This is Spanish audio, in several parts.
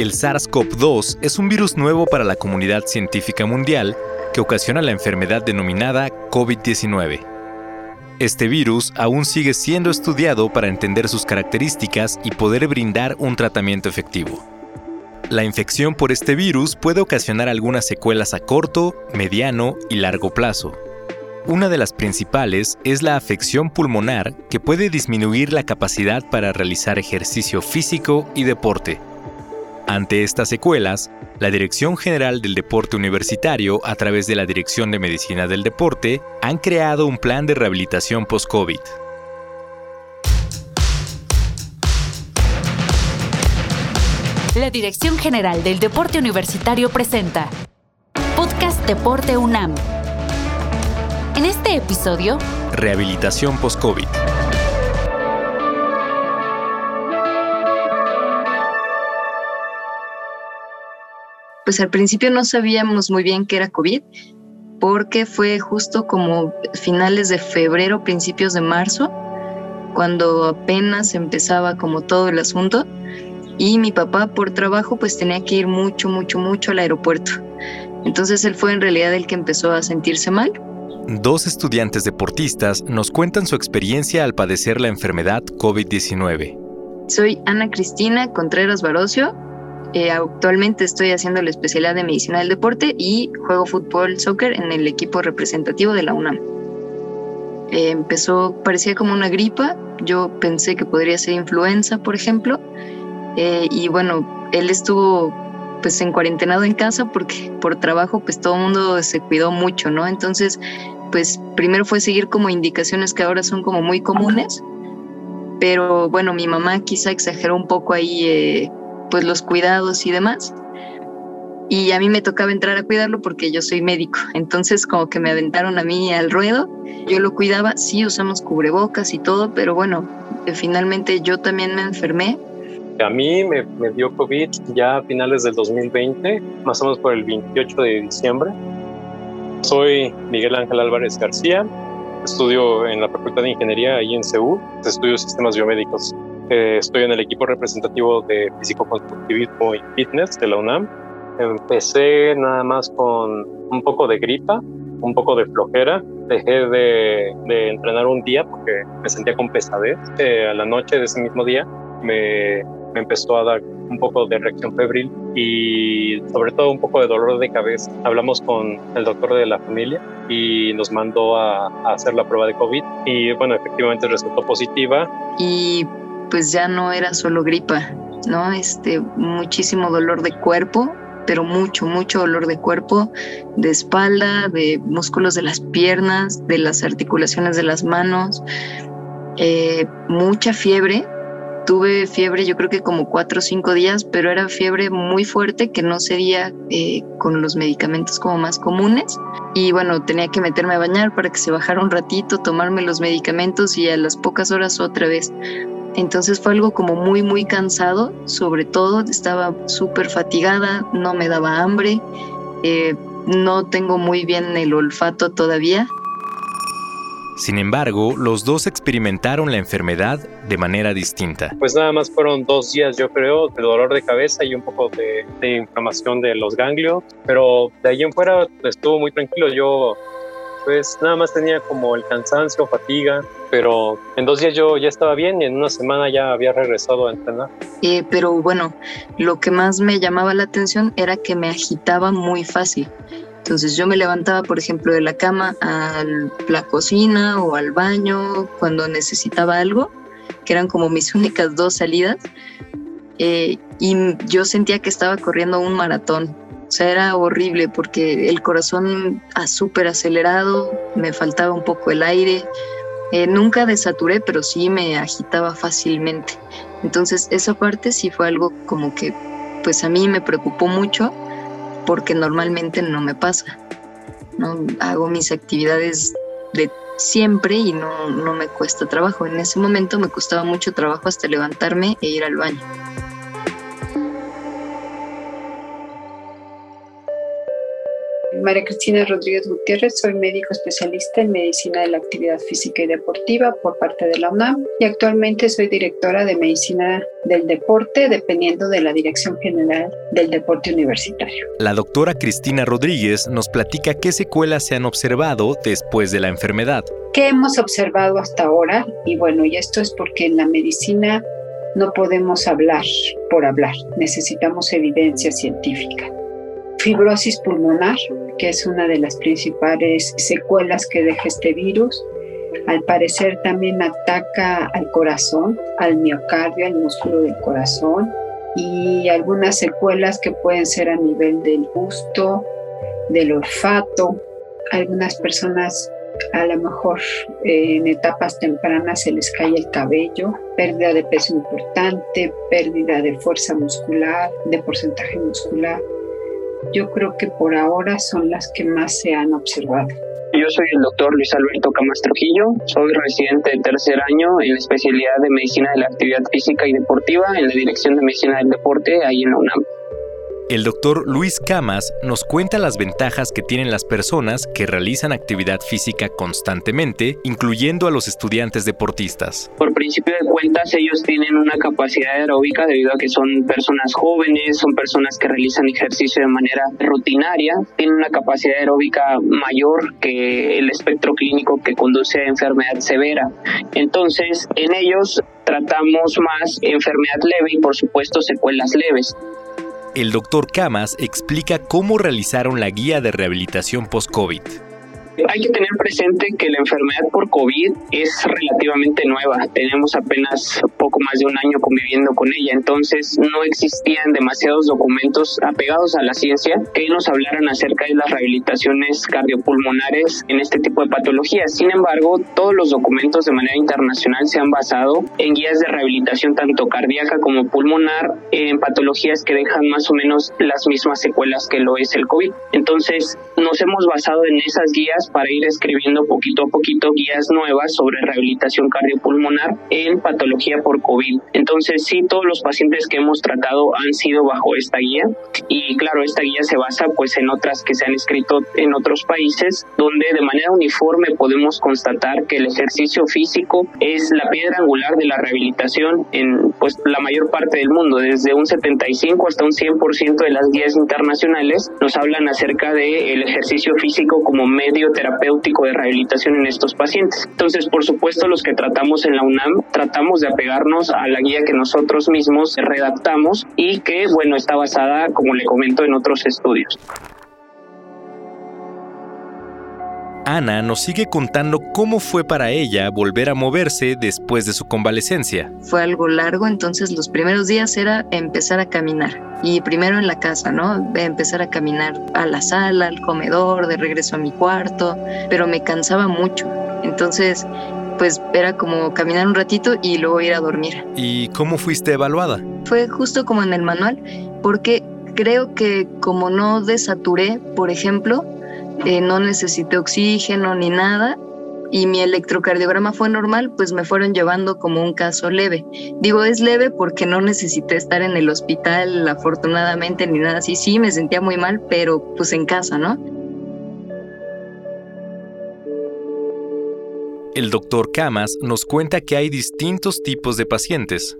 El SARS-CoV-2 es un virus nuevo para la comunidad científica mundial que ocasiona la enfermedad denominada COVID-19. Este virus aún sigue siendo estudiado para entender sus características y poder brindar un tratamiento efectivo. La infección por este virus puede ocasionar algunas secuelas a corto, mediano y largo plazo. Una de las principales es la afección pulmonar que puede disminuir la capacidad para realizar ejercicio físico y deporte. Ante estas secuelas, la Dirección General del Deporte Universitario, a través de la Dirección de Medicina del Deporte, han creado un plan de rehabilitación post-COVID. La Dirección General del Deporte Universitario presenta Podcast Deporte UNAM. En este episodio, Rehabilitación post-COVID. Pues al principio no sabíamos muy bien qué era COVID, porque fue justo como finales de febrero, principios de marzo, cuando apenas empezaba como todo el asunto. Y mi papá por trabajo pues tenía que ir mucho, mucho, mucho al aeropuerto. Entonces él fue en realidad el que empezó a sentirse mal. Dos estudiantes deportistas nos cuentan su experiencia al padecer la enfermedad COVID-19. Soy Ana Cristina Contreras Barocio, eh, actualmente estoy haciendo la especialidad de medicina del deporte y juego fútbol, soccer en el equipo representativo de la UNAM. Eh, empezó, parecía como una gripa, yo pensé que podría ser influenza, por ejemplo, eh, y bueno, él estuvo pues en cuarentenado en casa porque por trabajo pues todo el mundo se cuidó mucho, ¿no? Entonces, pues primero fue seguir como indicaciones que ahora son como muy comunes, pero bueno, mi mamá quizá exageró un poco ahí pues los cuidados y demás. Y a mí me tocaba entrar a cuidarlo porque yo soy médico. Entonces como que me aventaron a mí al ruedo. Yo lo cuidaba, sí usamos cubrebocas y todo, pero bueno, eh, finalmente yo también me enfermé. A mí me, me dio COVID ya a finales del 2020, más o menos por el 28 de diciembre. Soy Miguel Ángel Álvarez García, estudio en la Facultad de Ingeniería ahí en CEU, estudio sistemas biomédicos estoy en el equipo representativo de físico-constructivismo y fitness de la UNAM. Empecé nada más con un poco de gripa, un poco de flojera. Dejé de, entrenar un día porque me sentía con pesadez. Eh, a la noche de ese mismo día me, me empezó a dar un poco de reacción febril y sobre todo un poco de dolor de cabeza. Hablamos con el doctor de la familia y nos mandó a, a, hacer la prueba de COVID y bueno, efectivamente resultó positiva. Y pues ya no era solo gripa, ¿no? Este, muchísimo dolor de cuerpo, pero mucho, mucho dolor de cuerpo, de espalda, de músculos de las piernas, de las articulaciones de las manos, eh, mucha fiebre. Tuve fiebre yo creo que como cuatro o cinco días, pero era fiebre muy fuerte que no sería eh, con los medicamentos como más comunes. Y bueno, tenía que meterme a bañar para que se bajara un ratito, tomarme los medicamentos y a las pocas horas otra vez entonces fue algo como muy, muy cansado, sobre todo estaba súper fatigada, no me daba hambre, eh, no tengo muy bien el olfato todavía. Sin embargo, los dos experimentaron la enfermedad de manera distinta. Pues nada más fueron dos días, yo creo, de dolor de cabeza y un poco de, de inflamación de los ganglios, pero de ahí en fuera estuvo muy tranquilo. Yo pues nada más tenía como el cansancio, fatiga, pero en dos días yo ya estaba bien y en una semana ya había regresado a entrenar. Eh, pero bueno, lo que más me llamaba la atención era que me agitaba muy fácil. Entonces yo me levantaba, por ejemplo, de la cama a la cocina o al baño cuando necesitaba algo, que eran como mis únicas dos salidas, eh, y yo sentía que estaba corriendo un maratón. O sea, era horrible porque el corazón súper acelerado, me faltaba un poco el aire. Eh, nunca desaturé, pero sí me agitaba fácilmente. Entonces, esa parte sí fue algo como que, pues a mí me preocupó mucho porque normalmente no me pasa. ¿no? Hago mis actividades de siempre y no, no me cuesta trabajo. En ese momento me costaba mucho trabajo hasta levantarme e ir al baño. María Cristina Rodríguez Gutiérrez, soy médico especialista en medicina de la actividad física y deportiva por parte de la UNAM y actualmente soy directora de medicina del deporte dependiendo de la Dirección General del Deporte Universitario. La doctora Cristina Rodríguez nos platica qué secuelas se han observado después de la enfermedad. ¿Qué hemos observado hasta ahora? Y bueno, y esto es porque en la medicina no podemos hablar por hablar, necesitamos evidencia científica. Fibrosis pulmonar, que es una de las principales secuelas que deja este virus. Al parecer también ataca al corazón, al miocardio, al músculo del corazón y algunas secuelas que pueden ser a nivel del gusto, del olfato. Algunas personas a lo mejor eh, en etapas tempranas se les cae el cabello, pérdida de peso importante, pérdida de fuerza muscular, de porcentaje muscular. Yo creo que por ahora son las que más se han observado. Yo soy el doctor Luis Alberto Camas Trujillo, soy residente de tercer año en la especialidad de Medicina de la Actividad Física y Deportiva en la Dirección de Medicina del Deporte ahí en la UNAM. El doctor Luis Camas nos cuenta las ventajas que tienen las personas que realizan actividad física constantemente, incluyendo a los estudiantes deportistas. Por principio de cuentas, ellos tienen una capacidad aeróbica debido a que son personas jóvenes, son personas que realizan ejercicio de manera rutinaria, tienen una capacidad aeróbica mayor que el espectro clínico que conduce a enfermedad severa. Entonces, en ellos tratamos más enfermedad leve y por supuesto secuelas leves. El doctor Camas explica cómo realizaron la guía de rehabilitación post-COVID. Hay que tener presente que la enfermedad por COVID es relativamente nueva. Tenemos apenas poco más de un año conviviendo con ella, entonces no existían demasiados documentos apegados a la ciencia que nos hablaran acerca de las rehabilitaciones cardiopulmonares en este tipo de patologías. Sin embargo, todos los documentos de manera internacional se han basado en guías de rehabilitación tanto cardíaca como pulmonar en patologías que dejan más o menos las mismas secuelas que lo es el COVID. Entonces, nos hemos basado en esas guías para ir escribiendo poquito a poquito guías nuevas sobre rehabilitación cardiopulmonar en patología por COVID. Entonces, sí, todos los pacientes que hemos tratado han sido bajo esta guía y claro, esta guía se basa pues en otras que se han escrito en otros países donde de manera uniforme podemos constatar que el ejercicio físico es la piedra angular de la rehabilitación en pues la mayor parte del mundo, desde un 75 hasta un 100% de las guías internacionales nos hablan acerca del el ejercicio físico como medio terapéutico de rehabilitación en estos pacientes. Entonces, por supuesto, los que tratamos en la UNAM tratamos de apegarnos a la guía que nosotros mismos redactamos y que, bueno, está basada, como le comento, en otros estudios. Ana nos sigue contando cómo fue para ella volver a moverse después de su convalecencia. Fue algo largo, entonces los primeros días era empezar a caminar. Y primero en la casa, ¿no? Empezar a caminar a la sala, al comedor, de regreso a mi cuarto, pero me cansaba mucho. Entonces, pues era como caminar un ratito y luego ir a dormir. ¿Y cómo fuiste evaluada? Fue justo como en el manual, porque creo que como no desaturé, por ejemplo, eh, no necesité oxígeno ni nada y mi electrocardiograma fue normal, pues me fueron llevando como un caso leve. Digo, es leve porque no necesité estar en el hospital afortunadamente ni nada así. Sí, me sentía muy mal, pero pues en casa, ¿no? El doctor Camas nos cuenta que hay distintos tipos de pacientes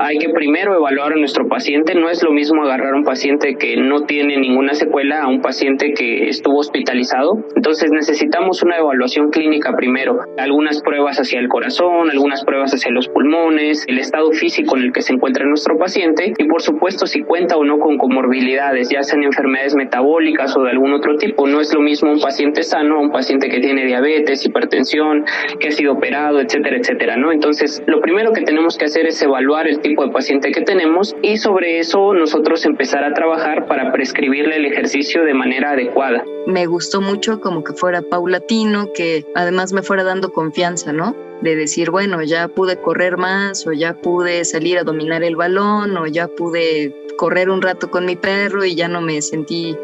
hay que primero evaluar a nuestro paciente. No es lo mismo agarrar a un paciente que no tiene ninguna secuela a un paciente que estuvo hospitalizado. Entonces necesitamos una evaluación clínica primero. Algunas pruebas hacia el corazón, algunas pruebas hacia los pulmones, el estado físico en el que se encuentra nuestro paciente y por supuesto si cuenta o no con comorbilidades, ya sean enfermedades metabólicas o de algún otro tipo. No es lo mismo un paciente sano a un paciente que tiene diabetes, hipertensión, que ha sido operado, etcétera, etcétera, ¿no? Entonces, lo primero que tenemos que hacer es evaluar el tipo de paciente que tenemos y sobre eso nosotros empezar a trabajar para prescribirle el ejercicio de manera adecuada. Me gustó mucho como que fuera paulatino, que además me fuera dando confianza, ¿no? de decir, bueno, ya pude correr más o ya pude salir a dominar el balón o ya pude correr un rato con mi perro y ya no me sentí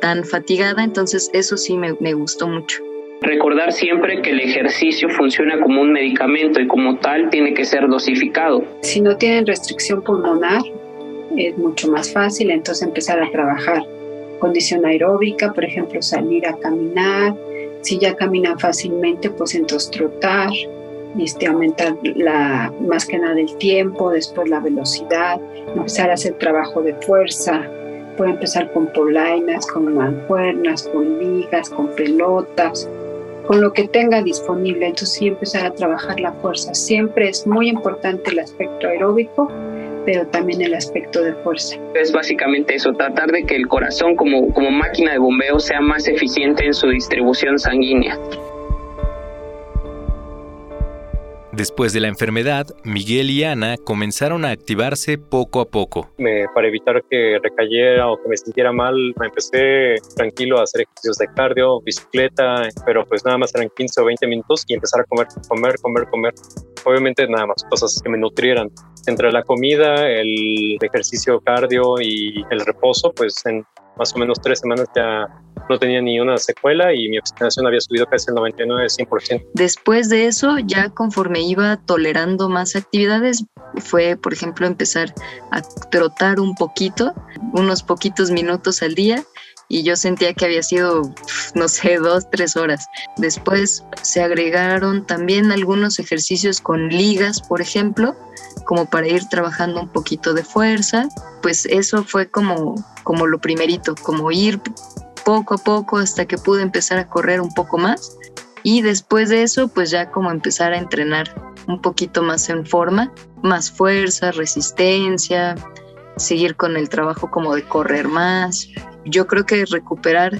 tan fatigada. Entonces eso sí me, me gustó mucho. Recordar siempre que el ejercicio funciona como un medicamento y como tal tiene que ser dosificado. Si no tienen restricción pulmonar, es mucho más fácil entonces empezar a trabajar. condición aeróbica, por ejemplo, salir a caminar. Si ya caminan fácilmente, pues entonces trotar, este, aumentar la, más que nada el tiempo, después la velocidad, empezar a hacer trabajo de fuerza. Puede empezar con polainas, con mancuernas, con ligas, con pelotas, con lo que tenga disponible. Entonces sí empezar a trabajar la fuerza. Siempre es muy importante el aspecto aeróbico, pero también el aspecto de fuerza. Es básicamente eso, tratar de que el corazón como, como máquina de bombeo sea más eficiente en su distribución sanguínea. Después de la enfermedad, Miguel y Ana comenzaron a activarse poco a poco. Me, para evitar que recayera o que me sintiera mal, me empecé tranquilo a hacer ejercicios de cardio, bicicleta, pero pues nada más eran 15 o 20 minutos y empezar a comer, comer, comer, comer. Obviamente nada más cosas que me nutrieran. Entre la comida, el ejercicio cardio y el reposo, pues en más o menos tres semanas ya no tenía ni una secuela y mi oxigenación había subido casi el 99-100%. Después de eso, ya conforme iba tolerando más actividades, fue, por ejemplo, empezar a trotar un poquito, unos poquitos minutos al día y yo sentía que había sido, no sé, dos, tres horas. Después se agregaron también algunos ejercicios con ligas, por ejemplo, como para ir trabajando un poquito de fuerza. Pues eso fue como, como lo primerito, como ir poco a poco hasta que pude empezar a correr un poco más. Y después de eso, pues ya como empezar a entrenar un poquito más en forma, más fuerza, resistencia, seguir con el trabajo como de correr más. Yo creo que recuperar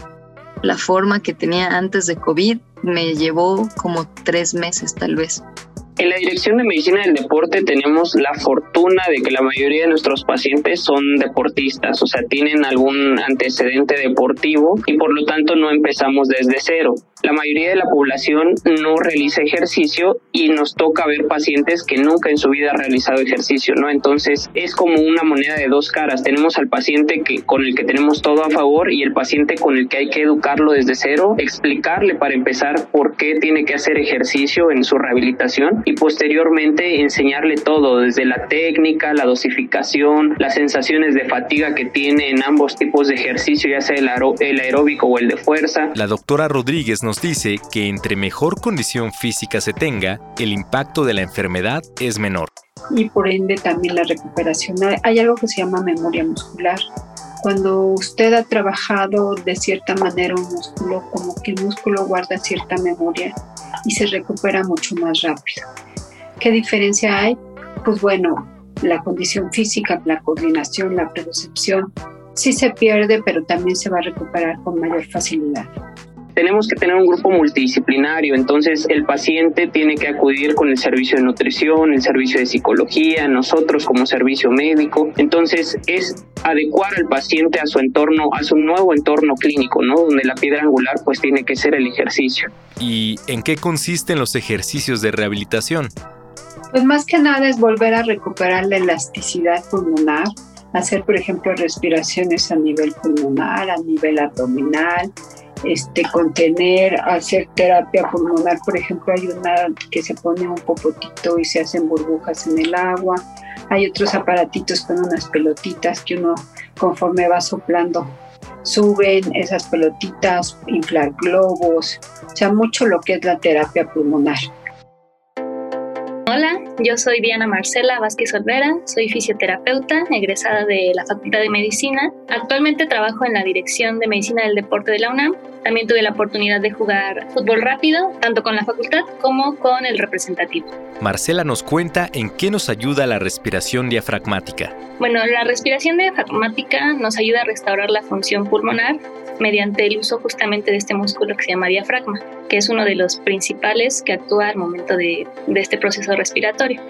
la forma que tenía antes de COVID me llevó como tres meses tal vez. En la Dirección de Medicina del Deporte tenemos la fortuna de que la mayoría de nuestros pacientes son deportistas, o sea, tienen algún antecedente deportivo y por lo tanto no empezamos desde cero la mayoría de la población no realiza ejercicio y nos toca ver pacientes que nunca en su vida han realizado ejercicio, ¿no? Entonces es como una moneda de dos caras. Tenemos al paciente que, con el que tenemos todo a favor y el paciente con el que hay que educarlo desde cero, explicarle para empezar por qué tiene que hacer ejercicio en su rehabilitación y posteriormente enseñarle todo, desde la técnica, la dosificación, las sensaciones de fatiga que tiene en ambos tipos de ejercicio, ya sea el, el aeróbico o el de fuerza. La doctora Rodríguez nos nos dice que entre mejor condición física se tenga, el impacto de la enfermedad es menor. Y por ende también la recuperación. Hay algo que se llama memoria muscular. Cuando usted ha trabajado de cierta manera un músculo, como que el músculo guarda cierta memoria y se recupera mucho más rápido. ¿Qué diferencia hay? Pues bueno, la condición física, la coordinación, la percepción, sí se pierde, pero también se va a recuperar con mayor facilidad tenemos que tener un grupo multidisciplinario, entonces el paciente tiene que acudir con el servicio de nutrición, el servicio de psicología, nosotros como servicio médico, entonces es adecuar al paciente a su entorno, a su nuevo entorno clínico, ¿no? Donde la piedra angular pues tiene que ser el ejercicio. ¿Y en qué consisten los ejercicios de rehabilitación? Pues más que nada es volver a recuperar la elasticidad pulmonar, hacer por ejemplo respiraciones a nivel pulmonar, a nivel abdominal, este, contener, hacer terapia pulmonar. Por ejemplo, hay una que se pone un popotito y se hacen burbujas en el agua. Hay otros aparatitos con unas pelotitas que uno conforme va soplando suben esas pelotitas, inflar globos, o sea, mucho lo que es la terapia pulmonar. Yo soy Diana Marcela Vázquez Olvera, soy fisioterapeuta, egresada de la Facultad de Medicina. Actualmente trabajo en la Dirección de Medicina del Deporte de la UNAM. También tuve la oportunidad de jugar fútbol rápido, tanto con la facultad como con el representativo. Marcela nos cuenta en qué nos ayuda la respiración diafragmática. Bueno, la respiración diafragmática nos ayuda a restaurar la función pulmonar mediante el uso justamente de este músculo que se llama diafragma, que es uno de los principales que actúa al momento de, este proceso respiratorio.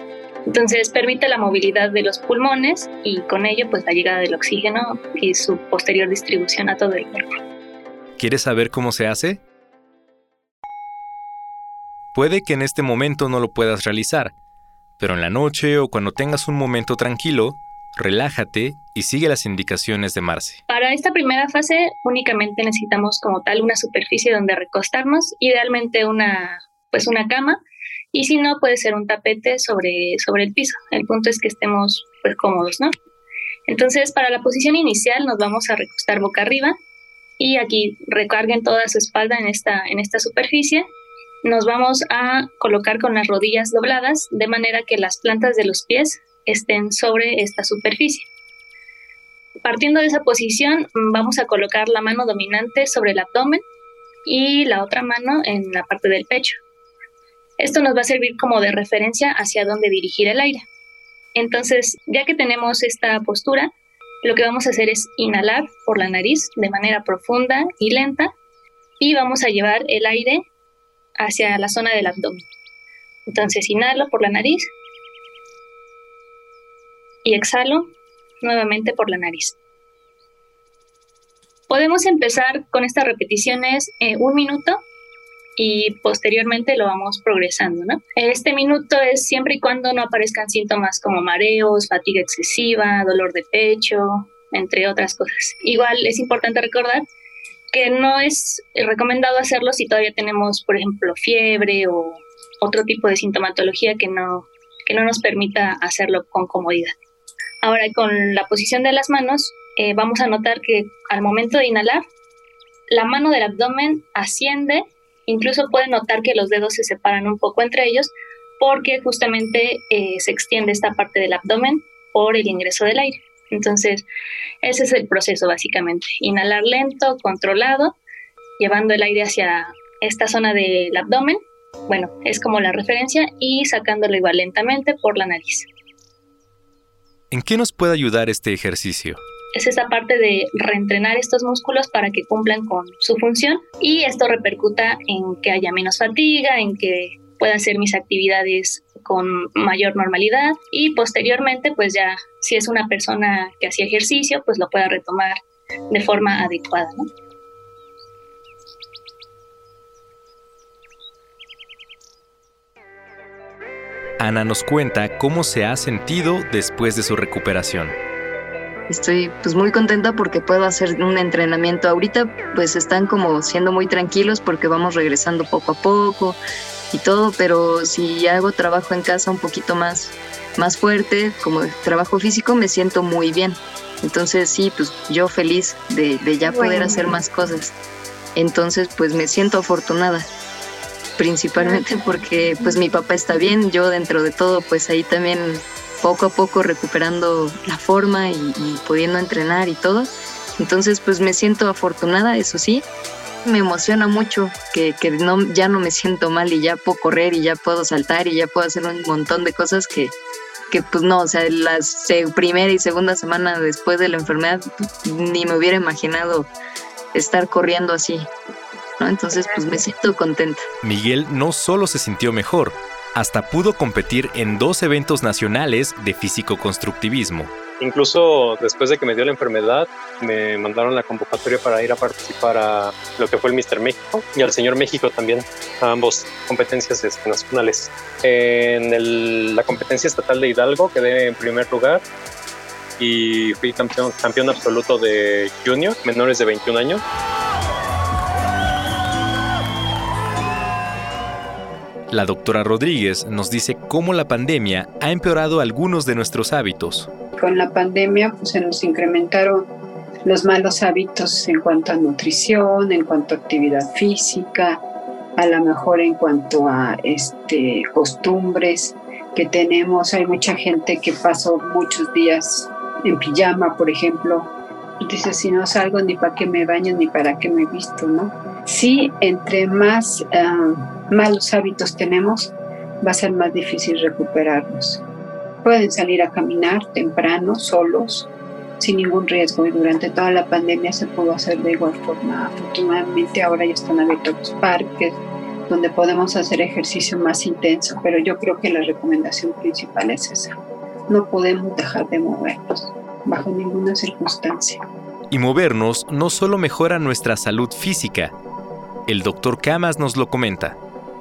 Entonces permite la movilidad de los pulmones y con ello pues la llegada del oxígeno y su posterior distribución a todo el cuerpo. ¿Quieres saber cómo se hace? Puede que en este momento no lo puedas realizar, pero en la noche o cuando tengas un momento tranquilo, relájate y sigue las indicaciones de Marce. Para esta primera fase únicamente necesitamos como tal una superficie donde recostarnos, idealmente una pues una cama y si no puede ser un tapete sobre sobre el piso. El punto es que estemos pues cómodos, ¿no? Entonces, para la posición inicial nos vamos a recostar boca arriba y aquí recarguen toda su espalda en esta, en esta superficie. Nos vamos a colocar con las rodillas dobladas de manera que las plantas de los pies estén sobre esta superficie. Partiendo de esa posición, vamos a colocar la mano dominante sobre el abdomen y la otra mano en la parte del pecho. Esto nos va a servir como de referencia hacia dónde dirigir el aire. Entonces, ya que tenemos esta postura, lo que vamos a hacer es inhalar por la nariz de manera profunda y lenta y vamos a llevar el aire hacia la zona del abdomen. Entonces, inhalo por la nariz y exhalo nuevamente por la nariz. Podemos empezar con estas repeticiones un minuto y posteriormente lo vamos progresando, ¿no? Este minuto es siempre y cuando no aparezcan síntomas como mareos, fatiga excesiva, dolor de pecho, entre otras cosas. Igual es importante recordar que no es recomendado hacerlo si todavía tenemos, por ejemplo, fiebre o otro tipo de sintomatología que no, que no nos permita hacerlo con comodidad. Ahora, con la posición de las manos, eh, vamos a notar que al momento de inhalar, la mano del abdomen asciende Incluso pueden notar que los dedos se separan un poco entre ellos porque justamente eh, se extiende esta parte del abdomen por el ingreso del aire. Entonces, ese es el proceso básicamente. Inhalar lento, controlado, llevando el aire hacia esta zona del abdomen. Bueno, es como la referencia y sacándolo igual lentamente por la nariz. ¿En qué nos puede ayudar este ejercicio? Es esa parte de reentrenar estos músculos para que cumplan con su función y esto repercuta en que haya menos fatiga, en que pueda hacer mis actividades con mayor normalidad y posteriormente pues ya si es una persona que hacía ejercicio pues lo pueda retomar de forma adecuada. Ana nos cuenta cómo se ha sentido después de su recuperación. Estoy pues muy contenta porque puedo hacer un entrenamiento. Ahorita pues están como siendo muy tranquilos porque vamos regresando poco a poco y todo, pero si hago trabajo en casa un poquito más, más fuerte, como trabajo físico, me siento muy bien. Entonces sí, pues yo feliz de, de ya poder hacer más cosas. Entonces pues me siento afortunada principalmente porque pues mi papá está bien, yo dentro de todo pues ahí también poco a poco recuperando la forma y, pudiendo entrenar y todo. Entonces, pues me siento afortunada, eso sí. Me emociona mucho que, no, ya no me siento mal y ya puedo correr y ya puedo saltar y ya puedo hacer un montón de cosas que, que pues no, o sea, la primera y segunda semana después de la enfermedad ni me hubiera imaginado estar corriendo así. ¿no? Entonces, pues me siento contenta. Miguel no solo se sintió mejor, hasta pudo competir en dos eventos nacionales de físico-constructivismo. Incluso después de que me dio la enfermedad, me mandaron la convocatoria para ir a participar a lo que fue el Mister México y al Señor México también, a ambos competencias este, nacionales. En la competencia estatal de Hidalgo quedé en primer lugar y fui campeón, campeón absoluto de junior, menores de 21 años. La doctora Rodríguez nos dice cómo la pandemia ha empeorado algunos de nuestros hábitos. Con la pandemia pues, se nos incrementaron los malos hábitos en cuanto a nutrición, en cuanto a actividad física, a lo mejor en cuanto a este, costumbres que tenemos. Hay mucha gente que pasó muchos días en pijama, por ejemplo. Dice, si no salgo ni para qué me baño ni para qué me visto, ¿no? Sí, entre más... Ah, malos hábitos tenemos, va a ser más difícil recuperarnos. Pueden salir a caminar temprano, solos, sin ningún riesgo y durante toda la pandemia se pudo hacer de igual forma. Afortunadamente ahora ya están abiertos los parques donde podemos hacer ejercicio más intenso, pero yo creo que la recomendación principal es esa. No podemos dejar de movernos bajo ninguna circunstancia. Y movernos no solo mejora nuestra salud física, el doctor Camas nos lo comenta.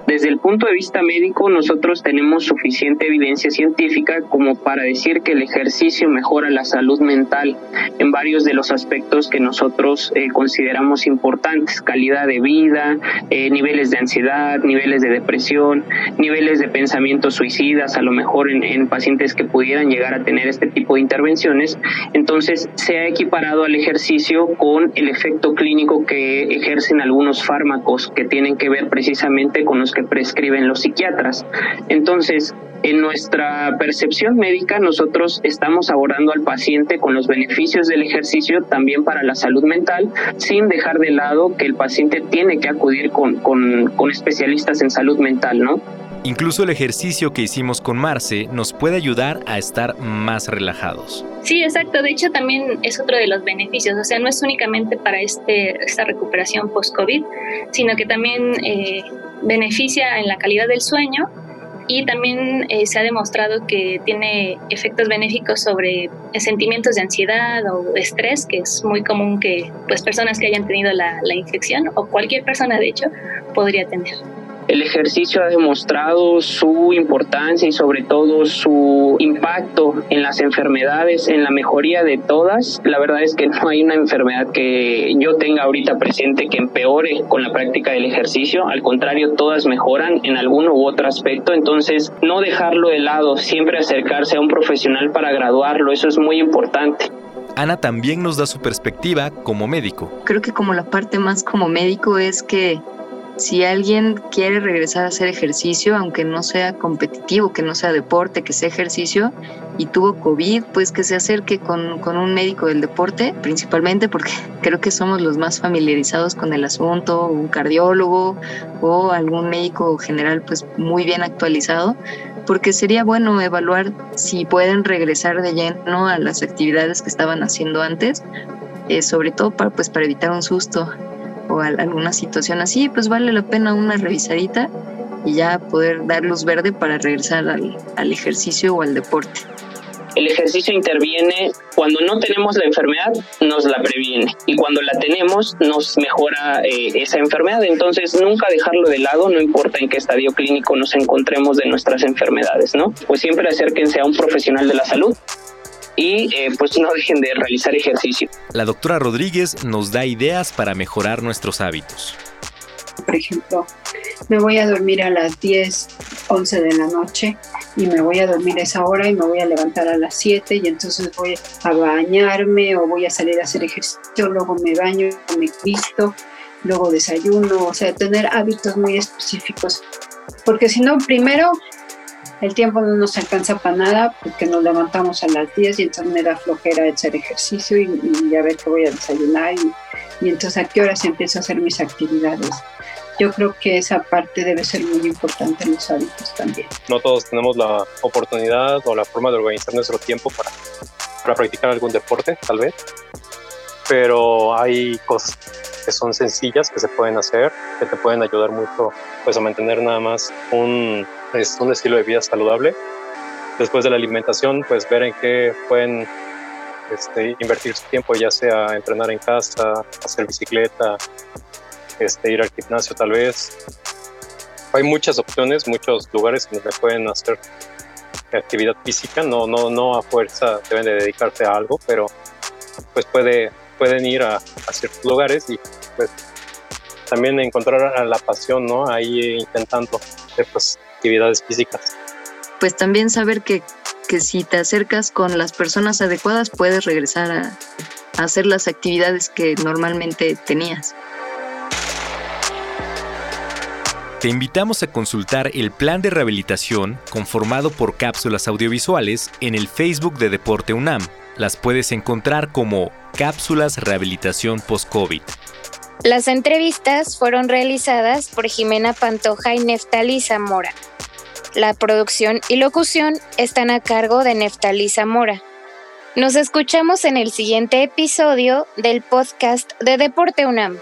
Desde el punto de vista médico, nosotros tenemos suficiente evidencia científica como para decir que el ejercicio mejora la salud mental en varios de los aspectos que nosotros eh, consideramos importantes, calidad de vida, eh, niveles de ansiedad, niveles de depresión, niveles de pensamientos suicidas, a lo mejor en, en pacientes que pudieran llegar a tener este tipo de intervenciones. Entonces, se ha equiparado al ejercicio con el efecto clínico que ejercen algunos fármacos que tienen que ver precisamente con los que prescriben los psiquiatras. Entonces, en nuestra percepción médica, nosotros estamos abordando al paciente con los beneficios del ejercicio también para la salud mental, sin dejar de lado que el paciente tiene que acudir con, con, especialistas en salud mental, ¿no? Incluso el ejercicio que hicimos con Marce nos puede ayudar a estar más relajados. Sí, exacto. De hecho, también es otro de los beneficios. O sea, no es únicamente para este, esta recuperación post-COVID, sino que también eh, beneficia en la calidad del sueño y también eh, se ha demostrado que tiene efectos benéficos sobre sentimientos de ansiedad o estrés, que es muy común que pues, personas que hayan tenido la, la infección o cualquier persona, de hecho, podría tener. El ejercicio ha demostrado su importancia y sobre todo su impacto en las enfermedades, en la mejoría de todas. La verdad es que no hay una enfermedad que yo tenga ahorita presente que empeore con la práctica del ejercicio. Al contrario, todas mejoran en alguno u otro aspecto. Entonces, no dejarlo de lado, siempre acercarse a un profesional para graduarlo. Eso es muy importante. Ana también nos da su perspectiva como médico. Creo que como la parte más como médico es que si alguien quiere regresar a hacer ejercicio, aunque no sea competitivo, que no sea deporte, que sea ejercicio, y tuvo COVID, pues que se acerque con, con, un médico del deporte, principalmente porque creo que somos los más familiarizados con el asunto, un cardiólogo o algún médico general pues muy bien actualizado, porque sería bueno evaluar si pueden regresar de lleno a las actividades que estaban haciendo antes, eh, sobre todo para, pues, para evitar un susto o alguna situación así, pues vale la pena una revisadita y ya poder dar luz verde para regresar al, al ejercicio o al deporte. El ejercicio interviene cuando no tenemos la enfermedad, nos la previene y cuando la tenemos nos mejora eh, esa enfermedad. Entonces nunca dejarlo de lado, no importa en qué estadio clínico nos encontremos de nuestras enfermedades, ¿no? Pues siempre acérquense a un profesional de la salud y eh, pues no dejen de realizar ejercicio. La doctora Rodríguez nos da ideas para mejorar nuestros hábitos. Por ejemplo, me voy a dormir a las 10, 11 de la noche y me voy a dormir esa hora y me voy a levantar a las 7 y entonces voy a bañarme o voy a salir a hacer ejercicio, luego me baño, me visto, luego desayuno, o sea, tener hábitos muy específicos. Porque si no, primero el tiempo no nos alcanza para nada porque nos levantamos a las 10 y entonces me da flojera hacer ejercicio y, y a ver qué voy a desayunar y, entonces a qué horas empiezo a hacer mis actividades. Yo creo que esa parte debe ser muy importante en los hábitos también. No todos tenemos la oportunidad o la forma de organizar nuestro tiempo para, para practicar algún deporte, tal vez, pero hay cosas que son sencillas que se pueden hacer, que te pueden ayudar mucho pues, a mantener nada más un, es un estilo de vida saludable. Después de la alimentación, pues ver en qué pueden este, invertir su tiempo, ya sea entrenar en casa, hacer bicicleta, este, ir al gimnasio tal vez. Hay muchas opciones, muchos lugares donde pueden hacer actividad física, no, no, no a fuerza deben de dedicarse a algo, pero pues puede, pueden ir a, ciertos lugares y pues también encontrar la pasión, ¿no? Ahí intentando pues, actividades físicas. Pues también saber que, que si te acercas con las personas adecuadas puedes regresar a hacer las actividades que normalmente tenías. Te invitamos a consultar el plan de rehabilitación conformado por cápsulas audiovisuales en el Facebook de Deporte UNAM. Las puedes encontrar como Cápsulas Rehabilitación Post-COVID. Las entrevistas fueron realizadas por Jimena Pantoja y Neftalí Zamora. La producción y locución están a cargo de Neftalí Zamora. Nos escuchamos en el siguiente episodio del podcast de Deporte UNAM.